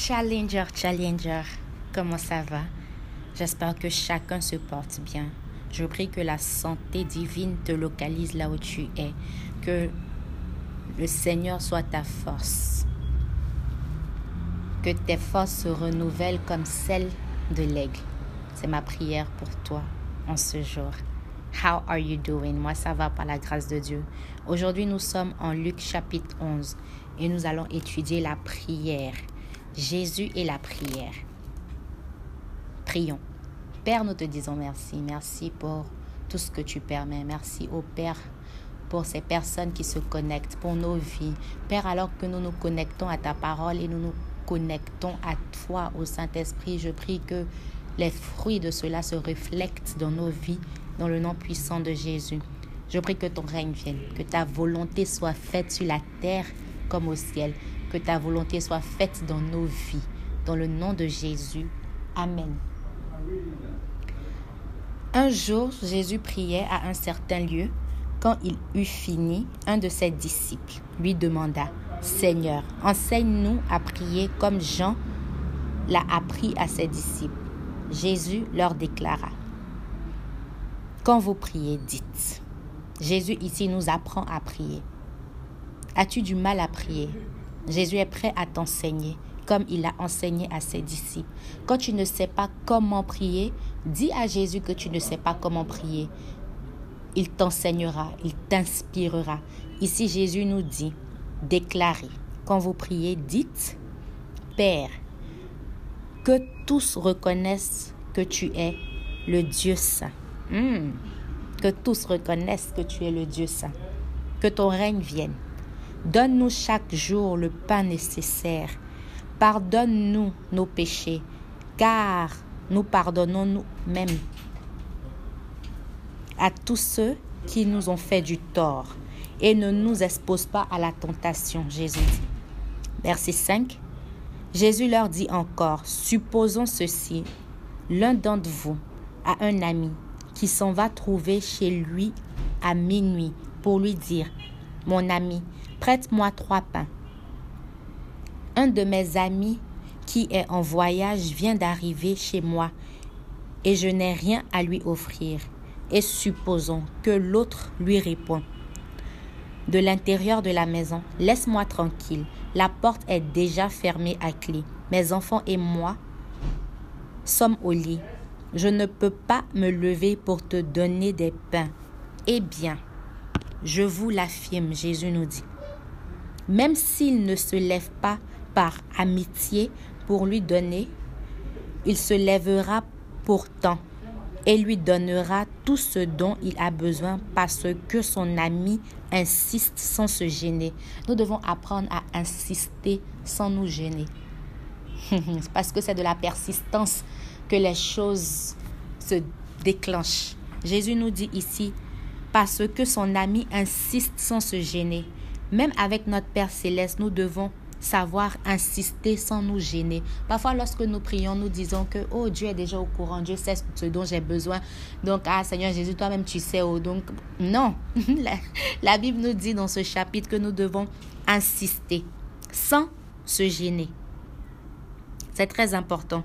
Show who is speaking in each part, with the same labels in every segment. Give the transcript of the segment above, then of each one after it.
Speaker 1: Challenger, Challenger, comment ça va? J'espère que chacun se porte bien. Je prie que la santé divine te localise là où tu es, que le Seigneur soit ta force, que tes forces se renouvellent comme celles de l'aigle. C'est ma prière pour toi en ce jour. How are you doing? Moi, ça va par la grâce de Dieu. Aujourd'hui, nous sommes en Luc chapitre 11 et nous allons étudier la prière. Jésus et la prière. Prions. Père, nous te disons merci. Merci pour tout ce que tu permets. Merci au Père pour ces personnes qui se connectent, pour nos vies. Père, alors que nous nous connectons à ta parole et nous nous connectons à toi, au Saint-Esprit, je prie que les fruits de cela se reflètent dans nos vies, dans le nom puissant de Jésus. Je prie que ton règne vienne, que ta volonté soit faite sur la terre comme au ciel, que ta volonté soit faite dans nos vies, dans le nom de Jésus. Amen. Un jour, Jésus priait à un certain lieu. Quand il eut fini, un de ses disciples lui demanda, Seigneur, enseigne-nous à prier comme Jean l'a appris à ses disciples. Jésus leur déclara, Quand vous priez, dites. Jésus ici nous apprend à prier. As-tu du mal à prier? Jésus est prêt à t'enseigner comme il a enseigné à ses disciples. Quand tu ne sais pas comment prier, dis à Jésus que tu ne sais pas comment prier. Il t'enseignera, il t'inspirera. Ici, Jésus nous dit, déclarez, quand vous priez, dites, Père, que tous reconnaissent que tu es le Dieu saint. Hmm. Que tous reconnaissent que tu es le Dieu saint. Que ton règne vienne. Donne-nous chaque jour le pain nécessaire. Pardonne-nous nos péchés, car nous pardonnons nous-mêmes à tous ceux qui nous ont fait du tort et ne nous expose pas à la tentation, Jésus dit. Verset 5. Jésus leur dit encore, supposons ceci, l'un d'entre vous a un ami qui s'en va trouver chez lui à minuit pour lui dire, mon ami, prête-moi trois pains. Un de mes amis qui est en voyage vient d'arriver chez moi et je n'ai rien à lui offrir. Et supposons que l'autre lui répond de l'intérieur de la maison, laisse-moi tranquille, la porte est déjà fermée à clé. Mes enfants et moi sommes au lit. Je ne peux pas me lever pour te donner des pains. Eh bien, je vous l'affirme, Jésus nous dit. Même s'il ne se lève pas par amitié pour lui donner, il se lèvera pourtant et lui donnera tout ce dont il a besoin parce que son ami insiste sans se gêner. Nous devons apprendre à insister sans nous gêner. parce que c'est de la persistance que les choses se déclenchent. Jésus nous dit ici, parce que son ami insiste sans se gêner. Même avec notre Père céleste, nous devons savoir insister sans nous gêner. Parfois, lorsque nous prions, nous disons que, oh, Dieu est déjà au courant, Dieu sait ce dont j'ai besoin. Donc, ah, Seigneur Jésus, toi-même, tu sais. Oh, donc, non. la, la Bible nous dit dans ce chapitre que nous devons insister sans se gêner. C'est très important.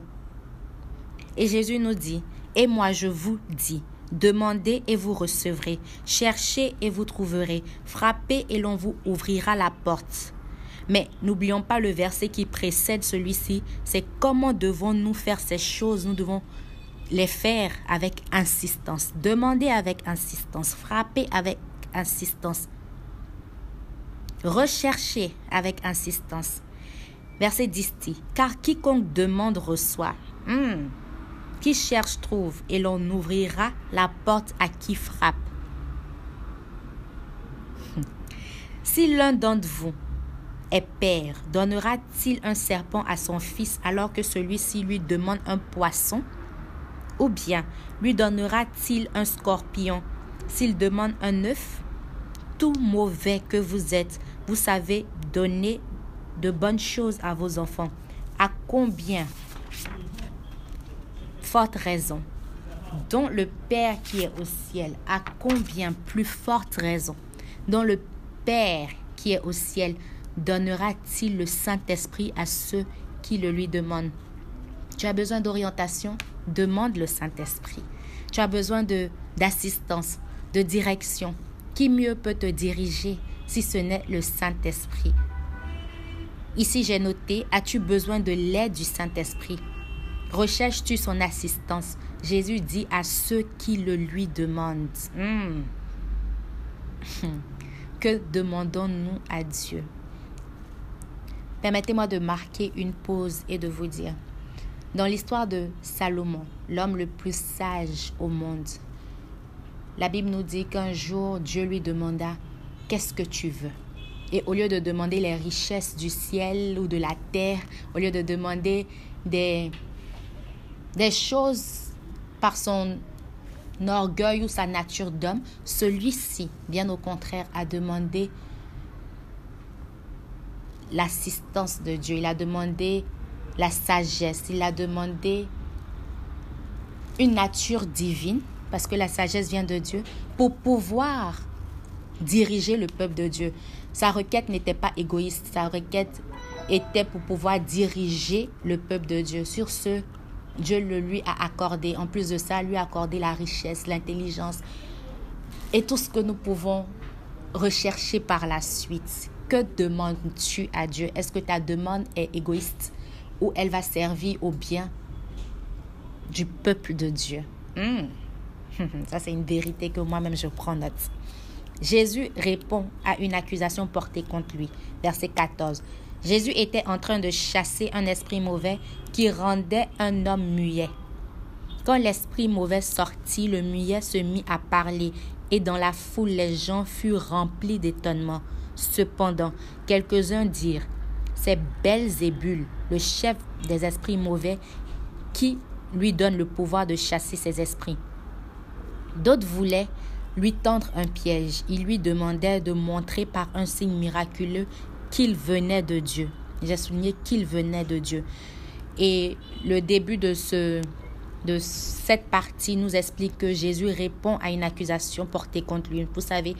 Speaker 1: Et Jésus nous dit, et moi je vous dis, Demandez et vous recevrez. Cherchez et vous trouverez. Frappez et l'on vous ouvrira la porte. Mais n'oublions pas le verset qui précède celui-ci. C'est comment devons-nous faire ces choses? Nous devons les faire avec insistance. Demandez avec insistance. Frappez avec insistance. Recherchez avec insistance. Verset 10 dit, car quiconque demande reçoit. Hmm. Qui cherche trouve, et l'on ouvrira la porte à qui frappe. Si l'un d'entre vous est père, donnera-t-il un serpent à son fils alors que celui-ci lui demande un poisson? Ou bien lui donnera-t-il un scorpion s'il demande un œuf? Tout mauvais que vous êtes, vous savez donner de bonnes choses à vos enfants. À combien forte raison, dont le Père qui est au ciel, à combien plus forte raison, dont le Père qui est au ciel, donnera-t-il le Saint-Esprit à ceux qui le lui demandent? Tu as besoin d'orientation, demande le Saint-Esprit. Tu as besoin de d'assistance, de direction. Qui mieux peut te diriger si ce n'est le Saint-Esprit? Ici, j'ai noté, as-tu besoin de l'aide du Saint-Esprit? Recherches-tu son assistance? Jésus dit à ceux qui le lui demandent. Hmm. Que demandons-nous à Dieu? Permettez-moi de marquer une pause et de vous dire, dans l'histoire de Salomon, l'homme le plus sage au monde, la Bible nous dit qu'un jour Dieu lui demanda, Qu'est-ce que tu veux Et au lieu de demander les richesses du ciel ou de la terre, au lieu de demander des, des choses par son orgueil ou sa nature d'homme, celui-ci, bien au contraire, a demandé l'assistance de Dieu, il a demandé la sagesse, il a demandé une nature divine, parce que la sagesse vient de Dieu, pour pouvoir diriger le peuple de Dieu. Sa requête n'était pas égoïste, sa requête était pour pouvoir diriger le peuple de Dieu. Sur ce, Dieu le lui a accordé. En plus de ça, lui a accordé la richesse, l'intelligence et tout ce que nous pouvons rechercher par la suite. Que demandes-tu à Dieu? Est-ce que ta demande est égoïste ou elle va servir au bien du peuple de Dieu? Hmm. Ça, c'est une vérité que moi-même je prends note. Jésus répond à une accusation portée contre lui. Verset 14. Jésus était en train de chasser un esprit mauvais qui rendait un homme muet. Quand l'esprit mauvais sortit, le muet se mit à parler, et dans la foule les gens furent remplis d'étonnement. Cependant, quelques-uns dirent, c'est Belzébul, le chef des esprits mauvais, qui lui donne le pouvoir de chasser ces esprits. D'autres voulaient lui tendre un piège. Ils lui demandaient de montrer par un signe miraculeux qu'il venait de Dieu. J'ai souligné qu'il venait de Dieu. Et le début de, ce, de cette partie nous explique que Jésus répond à une accusation portée contre lui. Vous savez,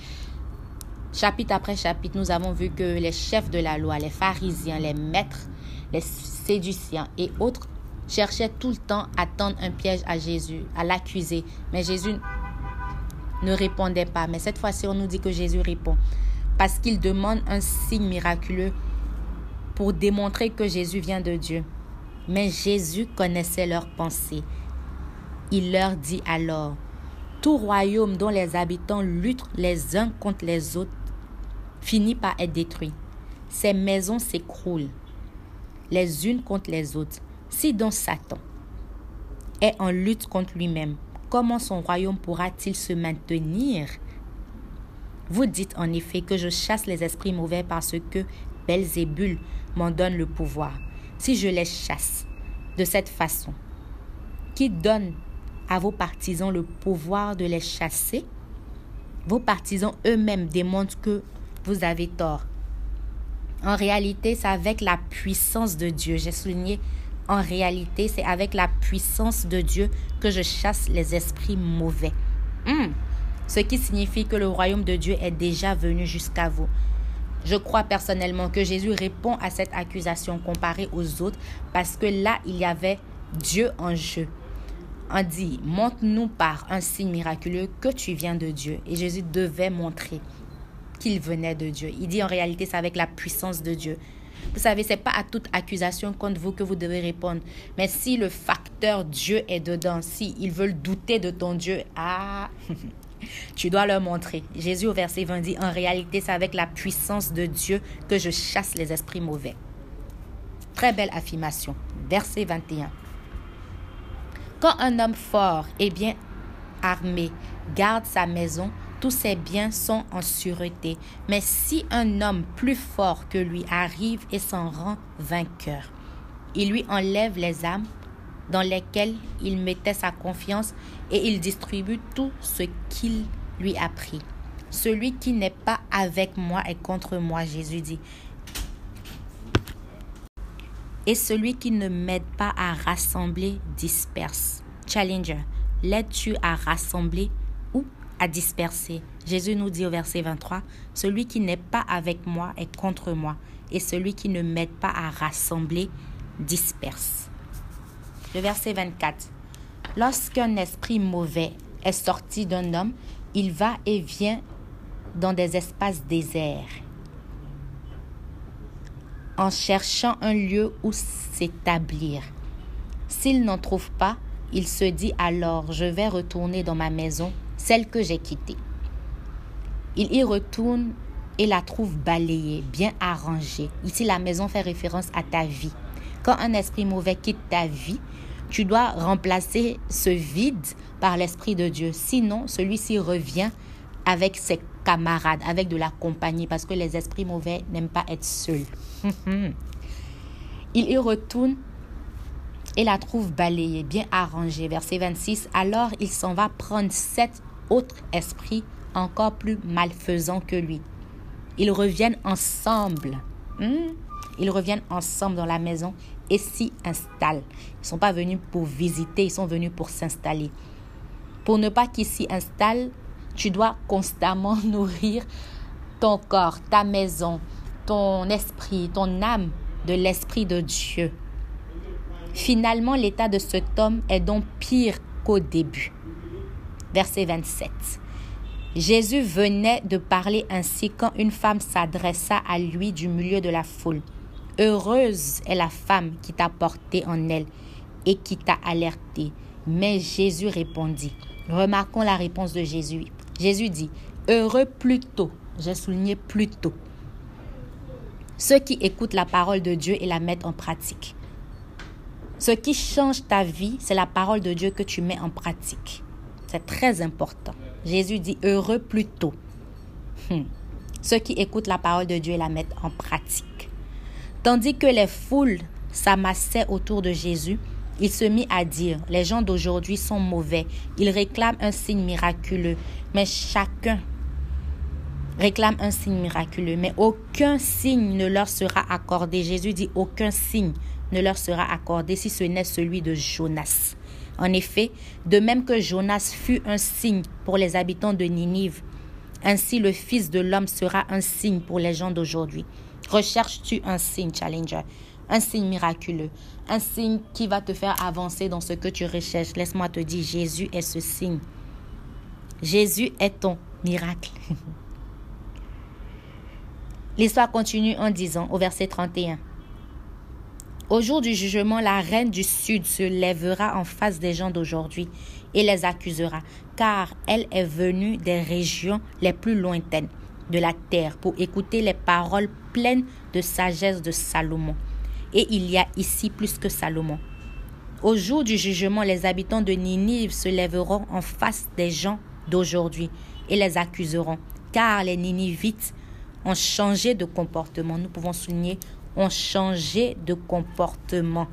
Speaker 1: chapitre après chapitre, nous avons vu que les chefs de la loi, les pharisiens, les maîtres, les séduciens et autres cherchaient tout le temps à tendre un piège à Jésus, à l'accuser. Mais Jésus ne répondait pas. Mais cette fois-ci, on nous dit que Jésus répond parce qu'il demande un signe miraculeux pour démontrer que Jésus vient de Dieu. Mais Jésus connaissait leurs pensées. Il leur dit alors, tout royaume dont les habitants luttent les uns contre les autres finit par être détruit. Ces maisons s'écroulent les unes contre les autres. Si donc Satan est en lutte contre lui-même, comment son royaume pourra-t-il se maintenir vous dites en effet que je chasse les esprits mauvais parce que Belzébul m'en donne le pouvoir. Si je les chasse de cette façon, qui donne à vos partisans le pouvoir de les chasser, vos partisans eux-mêmes démontrent que vous avez tort. En réalité, c'est avec la puissance de Dieu. J'ai souligné, en réalité, c'est avec la puissance de Dieu que je chasse les esprits mauvais. Hmm ce qui signifie que le royaume de Dieu est déjà venu jusqu'à vous. Je crois personnellement que Jésus répond à cette accusation comparée aux autres parce que là, il y avait Dieu en jeu. On dit, montre-nous par un signe miraculeux que tu viens de Dieu. Et Jésus devait montrer qu'il venait de Dieu. Il dit en réalité, c'est avec la puissance de Dieu. Vous savez, c'est pas à toute accusation contre vous que vous devez répondre. Mais si le facteur Dieu est dedans, si ils veulent douter de ton Dieu, ah, Tu dois leur montrer. Jésus au verset 20 dit, en réalité, c'est avec la puissance de Dieu que je chasse les esprits mauvais. Très belle affirmation. Verset 21. Quand un homme fort et bien armé garde sa maison, tous ses biens sont en sûreté. Mais si un homme plus fort que lui arrive et s'en rend vainqueur, il lui enlève les âmes dans lesquels il mettait sa confiance et il distribue tout ce qu'il lui a pris. Celui qui n'est pas avec moi est contre moi, Jésus dit. Et celui qui ne m'aide pas à rassembler disperse. Challenger, l'aides-tu à rassembler ou à disperser? Jésus nous dit au verset 23, Celui qui n'est pas avec moi est contre moi, et celui qui ne m'aide pas à rassembler disperse. Le verset 24. Lorsqu'un esprit mauvais est sorti d'un homme, il va et vient dans des espaces déserts en cherchant un lieu où s'établir. S'il n'en trouve pas, il se dit alors, je vais retourner dans ma maison, celle que j'ai quittée. Il y retourne et la trouve balayée, bien arrangée. Ici, la maison fait référence à ta vie. Quand un esprit mauvais quitte ta vie, tu dois remplacer ce vide par l'Esprit de Dieu. Sinon, celui-ci revient avec ses camarades, avec de la compagnie, parce que les esprits mauvais n'aiment pas être seuls. Il y retourne et la trouve balayée, bien arrangée. Verset 26. Alors il s'en va prendre sept autres esprits encore plus malfaisants que lui. Ils reviennent ensemble. Hmm? Ils reviennent ensemble dans la maison et s'y installent. Ils ne sont pas venus pour visiter, ils sont venus pour s'installer. Pour ne pas qu'ils s'y installent, tu dois constamment nourrir ton corps, ta maison, ton esprit, ton âme de l'Esprit de Dieu. Finalement, l'état de cet homme est donc pire qu'au début. Verset 27. Jésus venait de parler ainsi quand une femme s'adressa à lui du milieu de la foule. Heureuse est la femme qui t'a porté en elle et qui t'a alerté. Mais Jésus répondit. Remarquons la réponse de Jésus. Jésus dit, heureux plutôt, j'ai souligné plutôt, ceux qui écoutent la parole de Dieu et la mettent en pratique. Ce qui change ta vie, c'est la parole de Dieu que tu mets en pratique. C'est très important. Jésus dit heureux plutôt. Hmm. Ceux qui écoutent la parole de Dieu et la mettent en pratique. Tandis que les foules s'amassaient autour de Jésus, il se mit à dire, les gens d'aujourd'hui sont mauvais, ils réclament un signe miraculeux, mais chacun réclame un signe miraculeux, mais aucun signe ne leur sera accordé. Jésus dit, aucun signe ne leur sera accordé si ce n'est celui de Jonas. En effet, de même que Jonas fut un signe pour les habitants de Ninive, ainsi le Fils de l'homme sera un signe pour les gens d'aujourd'hui. Recherches-tu un signe, Challenger? Un signe miraculeux, un signe qui va te faire avancer dans ce que tu recherches. Laisse-moi te dire, Jésus est ce signe. Jésus est ton miracle. L'histoire continue en disant au verset 31. Au jour du jugement, la reine du Sud se lèvera en face des gens d'aujourd'hui et les accusera, car elle est venue des régions les plus lointaines de la terre pour écouter les paroles pleines de sagesse de Salomon et il y a ici plus que Salomon. Au jour du jugement, les habitants de Ninive se lèveront en face des gens d'aujourd'hui et les accuseront, car les Ninivites ont changé de comportement. Nous pouvons souligner, ont changé de comportement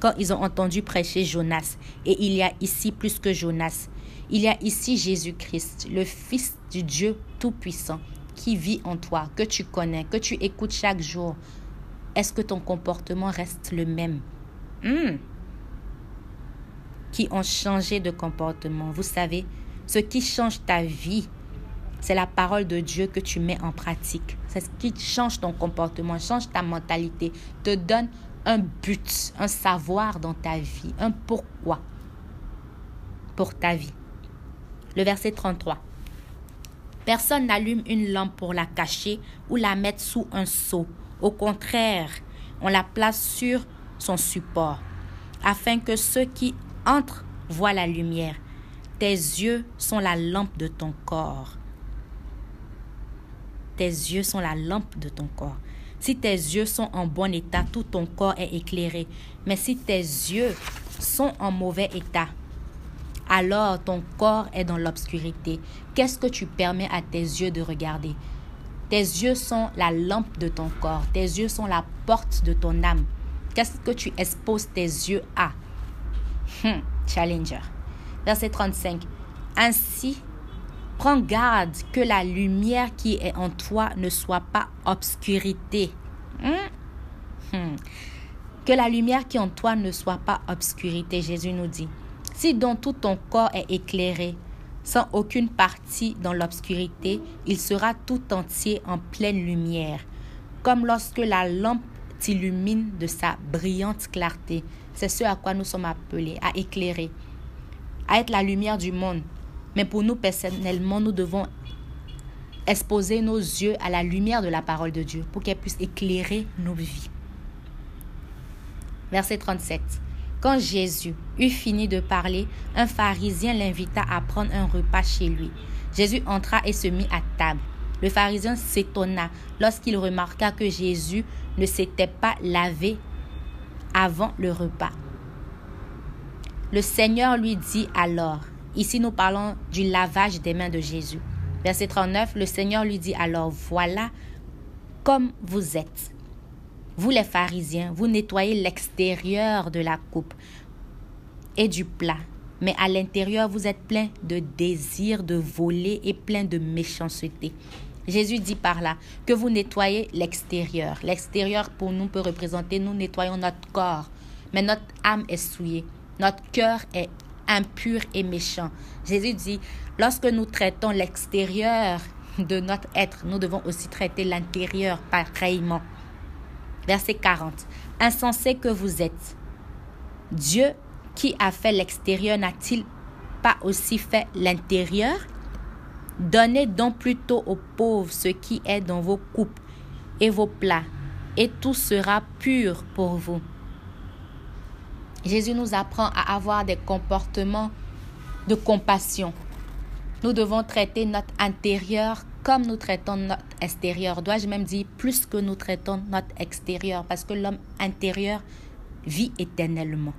Speaker 1: quand ils ont entendu prêcher Jonas. Et il y a ici plus que Jonas. Il y a ici Jésus-Christ, le Fils du Dieu Tout-Puissant, qui vit en toi, que tu connais, que tu écoutes chaque jour, est-ce que ton comportement reste le même? Hmm. Qui ont changé de comportement. Vous savez, ce qui change ta vie, c'est la parole de Dieu que tu mets en pratique. C'est ce qui change ton comportement, change ta mentalité, te donne un but, un savoir dans ta vie, un pourquoi pour ta vie. Le verset 33. Personne n'allume une lampe pour la cacher ou la mettre sous un seau au contraire, on la place sur son support, afin que ceux qui entrent voient la lumière. Tes yeux sont la lampe de ton corps. Tes yeux sont la lampe de ton corps. Si tes yeux sont en bon état, tout ton corps est éclairé. Mais si tes yeux sont en mauvais état, alors ton corps est dans l'obscurité. Qu'est-ce que tu permets à tes yeux de regarder? Tes yeux sont la lampe de ton corps. Tes yeux sont la porte de ton âme. Qu'est-ce que tu exposes tes yeux à? Hmm, Challenger. Verset 35. Ainsi, prends garde que la lumière qui est en toi ne soit pas obscurité. Hmm? Hmm. Que la lumière qui est en toi ne soit pas obscurité, Jésus nous dit. Si donc tout ton corps est éclairé, sans aucune partie dans l'obscurité, il sera tout entier en pleine lumière, comme lorsque la lampe illumine de sa brillante clarté. C'est ce à quoi nous sommes appelés, à éclairer, à être la lumière du monde. Mais pour nous personnellement, nous devons exposer nos yeux à la lumière de la parole de Dieu pour qu'elle puisse éclairer nos vies. Verset 37. Quand Jésus eut fini de parler, un pharisien l'invita à prendre un repas chez lui. Jésus entra et se mit à table. Le pharisien s'étonna lorsqu'il remarqua que Jésus ne s'était pas lavé avant le repas. Le Seigneur lui dit alors, ici nous parlons du lavage des mains de Jésus. Verset 39, le Seigneur lui dit alors, voilà comme vous êtes. Vous les pharisiens, vous nettoyez l'extérieur de la coupe et du plat, mais à l'intérieur vous êtes plein de désirs de voler et plein de méchanceté. Jésus dit par là que vous nettoyez l'extérieur. L'extérieur pour nous peut représenter nous nettoyons notre corps, mais notre âme est souillée. Notre cœur est impur et méchant. Jésus dit, lorsque nous traitons l'extérieur de notre être, nous devons aussi traiter l'intérieur pareillement. Verset 40. Insensé que vous êtes. Dieu qui a fait l'extérieur n'a-t-il pas aussi fait l'intérieur? Donnez donc plutôt aux pauvres ce qui est dans vos coupes et vos plats, et tout sera pur pour vous. Jésus nous apprend à avoir des comportements de compassion. Nous devons traiter notre intérieur comme nous traitons notre extérieur. Dois-je même dire plus que nous traitons notre extérieur? Parce que l'homme intérieur vit éternellement.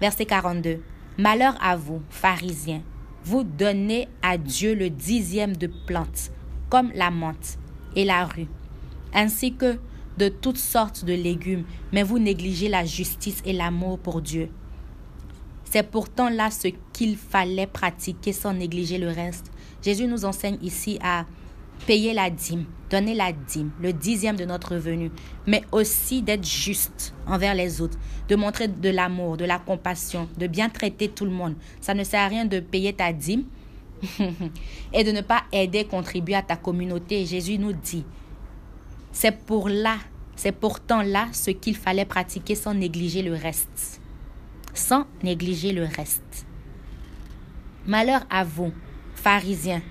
Speaker 1: Verset 42. Malheur à vous, pharisiens, vous donnez à Dieu le dixième de plantes, comme la menthe et la rue, ainsi que de toutes sortes de légumes, mais vous négligez la justice et l'amour pour Dieu. C'est pourtant là ce qu'il fallait pratiquer sans négliger le reste. Jésus nous enseigne ici à payer la dîme, donner la dîme, le dixième de notre revenu, mais aussi d'être juste envers les autres, de montrer de l'amour, de la compassion, de bien traiter tout le monde. Ça ne sert à rien de payer ta dîme et de ne pas aider, contribuer à ta communauté. Jésus nous dit, c'est pour là, c'est pourtant là ce qu'il fallait pratiquer sans négliger le reste. Sans négliger le reste. Malheur à vous, pharisiens.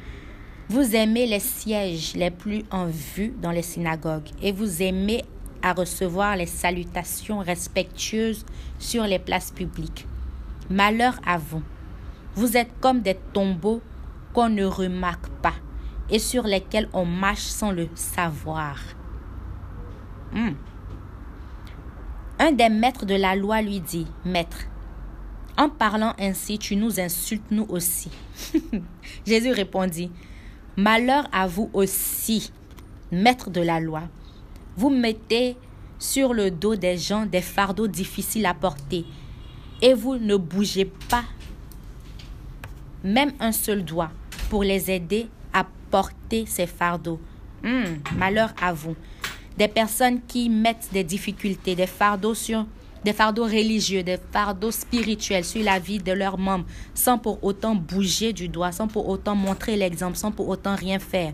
Speaker 1: Vous aimez les sièges les plus en vue dans les synagogues et vous aimez à recevoir les salutations respectueuses sur les places publiques. Malheur à vous. Vous êtes comme des tombeaux qu'on ne remarque pas et sur lesquels on marche sans le savoir. Hmm. Un des maîtres de la loi lui dit, Maître, en parlant ainsi, tu nous insultes nous aussi. Jésus répondit, Malheur à vous aussi, maître de la loi. Vous mettez sur le dos des gens des fardeaux difficiles à porter et vous ne bougez pas même un seul doigt pour les aider à porter ces fardeaux. Hmm, malheur à vous des personnes qui mettent des difficultés, des fardeaux sur des fardeaux religieux, des fardeaux spirituels sur la vie de leurs membres, sans pour autant bouger du doigt, sans pour autant montrer l'exemple, sans pour autant rien faire.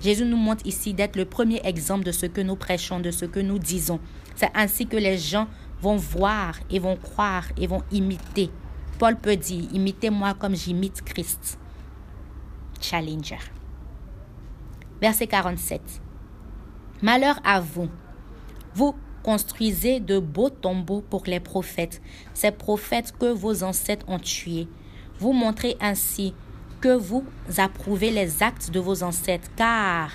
Speaker 1: Jésus nous montre ici d'être le premier exemple de ce que nous prêchons, de ce que nous disons. C'est ainsi que les gens vont voir et vont croire et vont imiter. Paul peut dire, imitez-moi comme j'imite Christ. Challenger. Verset 47. Malheur à vous. Vous construisez de beaux tombeaux pour les prophètes, ces prophètes que vos ancêtres ont tués. Vous montrez ainsi que vous approuvez les actes de vos ancêtres, car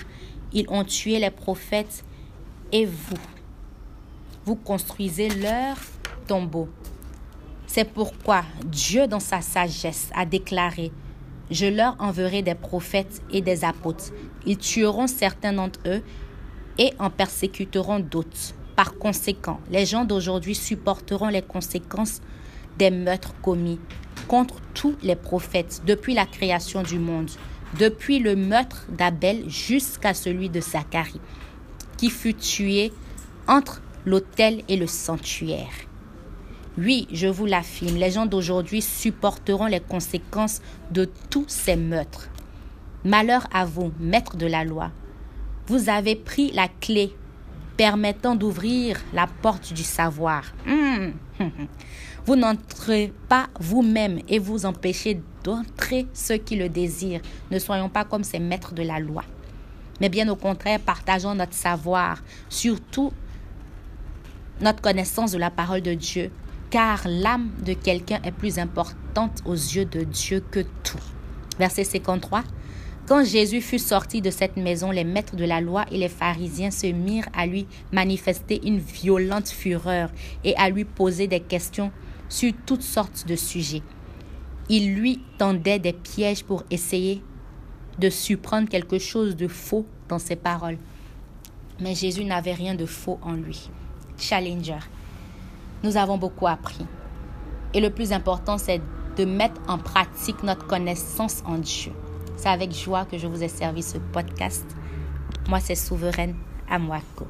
Speaker 1: ils ont tué les prophètes et vous. Vous construisez leurs tombeaux. C'est pourquoi Dieu, dans sa sagesse, a déclaré, Je leur enverrai des prophètes et des apôtres. Ils tueront certains d'entre eux et en persécuteront d'autres. Par conséquent, les gens d'aujourd'hui supporteront les conséquences des meurtres commis contre tous les prophètes depuis la création du monde, depuis le meurtre d'Abel jusqu'à celui de Zacharie, qui fut tué entre l'autel et le sanctuaire. Oui, je vous l'affirme, les gens d'aujourd'hui supporteront les conséquences de tous ces meurtres. Malheur à vous, maîtres de la loi, vous avez pris la clé permettant d'ouvrir la porte du savoir. Hmm. Vous n'entrez pas vous-même et vous empêchez d'entrer ceux qui le désirent. Ne soyons pas comme ces maîtres de la loi. Mais bien au contraire, partageons notre savoir, surtout notre connaissance de la parole de Dieu, car l'âme de quelqu'un est plus importante aux yeux de Dieu que tout. Verset 53. Quand Jésus fut sorti de cette maison, les maîtres de la loi et les pharisiens se mirent à lui manifester une violente fureur et à lui poser des questions sur toutes sortes de sujets. Ils lui tendaient des pièges pour essayer de surprendre quelque chose de faux dans ses paroles. Mais Jésus n'avait rien de faux en lui. Challenger. Nous avons beaucoup appris. Et le plus important, c'est de mettre en pratique notre connaissance en Dieu. C'est avec joie que je vous ai servi ce podcast. Moi, c'est Souveraine Amwako.